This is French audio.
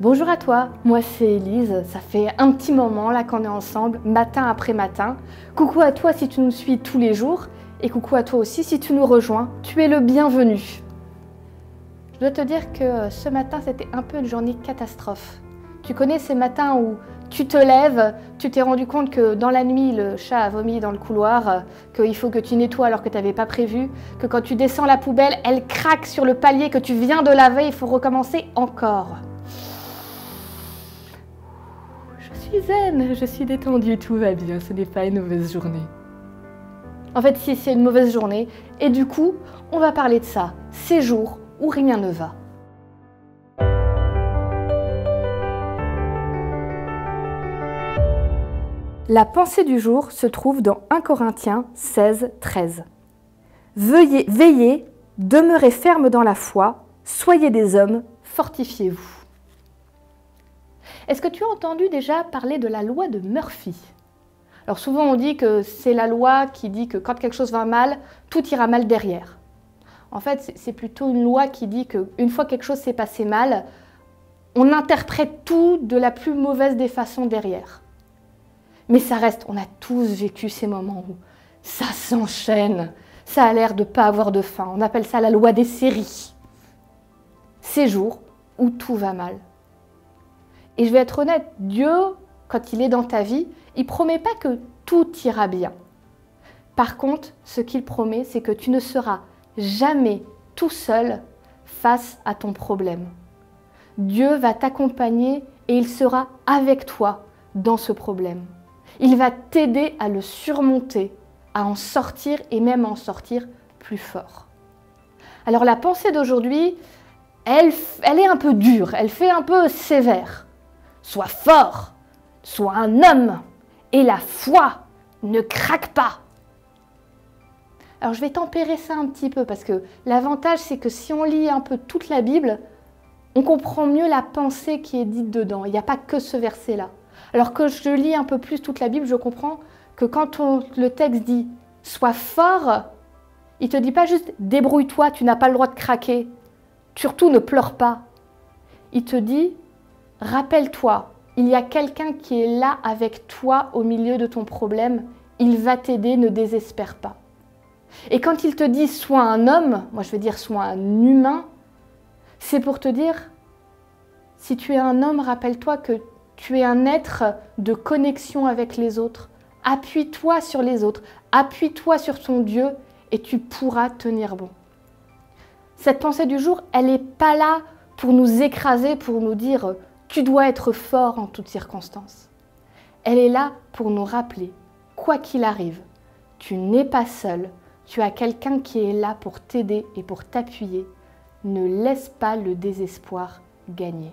Bonjour à toi, moi c'est Elise, ça fait un petit moment là qu'on est ensemble, matin après matin. Coucou à toi si tu nous suis tous les jours et coucou à toi aussi si tu nous rejoins, tu es le bienvenu. Je dois te dire que ce matin c'était un peu une journée catastrophe. Tu connais ces matins où tu te lèves, tu t'es rendu compte que dans la nuit le chat a vomi dans le couloir, qu'il faut que tu nettoies alors que tu n'avais pas prévu, que quand tu descends la poubelle, elle craque sur le palier que tu viens de laver, il faut recommencer encore. Suis zen, je suis détendue, tout va bien, ce n'est pas une mauvaise journée. En fait, si c'est une mauvaise journée, et du coup, on va parler de ça, ces jours où rien ne va. La pensée du jour se trouve dans 1 Corinthiens 16, 13. Veuillez, veillez, demeurez ferme dans la foi, soyez des hommes, fortifiez-vous. Est-ce que tu as entendu déjà parler de la loi de Murphy? Alors souvent on dit que c'est la loi qui dit que quand quelque chose va mal, tout ira mal derrière. En fait, c'est plutôt une loi qui dit qu'une fois quelque chose s'est passé mal, on interprète tout de la plus mauvaise des façons derrière. Mais ça reste, on a tous vécu ces moments où ça s'enchaîne, ça a l'air de pas avoir de fin. On appelle ça la loi des séries. Ces jours où tout va mal. Et je vais être honnête, Dieu, quand il est dans ta vie, il promet pas que tout ira bien. Par contre, ce qu'il promet, c'est que tu ne seras jamais tout seul face à ton problème. Dieu va t'accompagner et il sera avec toi dans ce problème. Il va t'aider à le surmonter, à en sortir et même à en sortir plus fort. Alors la pensée d'aujourd'hui, elle, elle est un peu dure, elle fait un peu sévère. Sois fort, sois un homme, et la foi ne craque pas. Alors je vais tempérer ça un petit peu parce que l'avantage c'est que si on lit un peu toute la Bible, on comprend mieux la pensée qui est dite dedans. Il n'y a pas que ce verset-là. Alors que je lis un peu plus toute la Bible, je comprends que quand le texte dit sois fort, il te dit pas juste débrouille-toi, tu n'as pas le droit de craquer. Surtout ne pleure pas. Il te dit Rappelle-toi, il y a quelqu'un qui est là avec toi au milieu de ton problème. Il va t'aider, ne désespère pas. Et quand il te dit sois un homme, moi je veux dire sois un humain, c'est pour te dire, si tu es un homme, rappelle-toi que tu es un être de connexion avec les autres. Appuie-toi sur les autres, appuie-toi sur ton Dieu et tu pourras tenir bon. Cette pensée du jour, elle n'est pas là pour nous écraser, pour nous dire tu dois être fort en toutes circonstances. Elle est là pour nous rappeler, quoi qu'il arrive, tu n'es pas seul, tu as quelqu'un qui est là pour t'aider et pour t'appuyer. Ne laisse pas le désespoir gagner.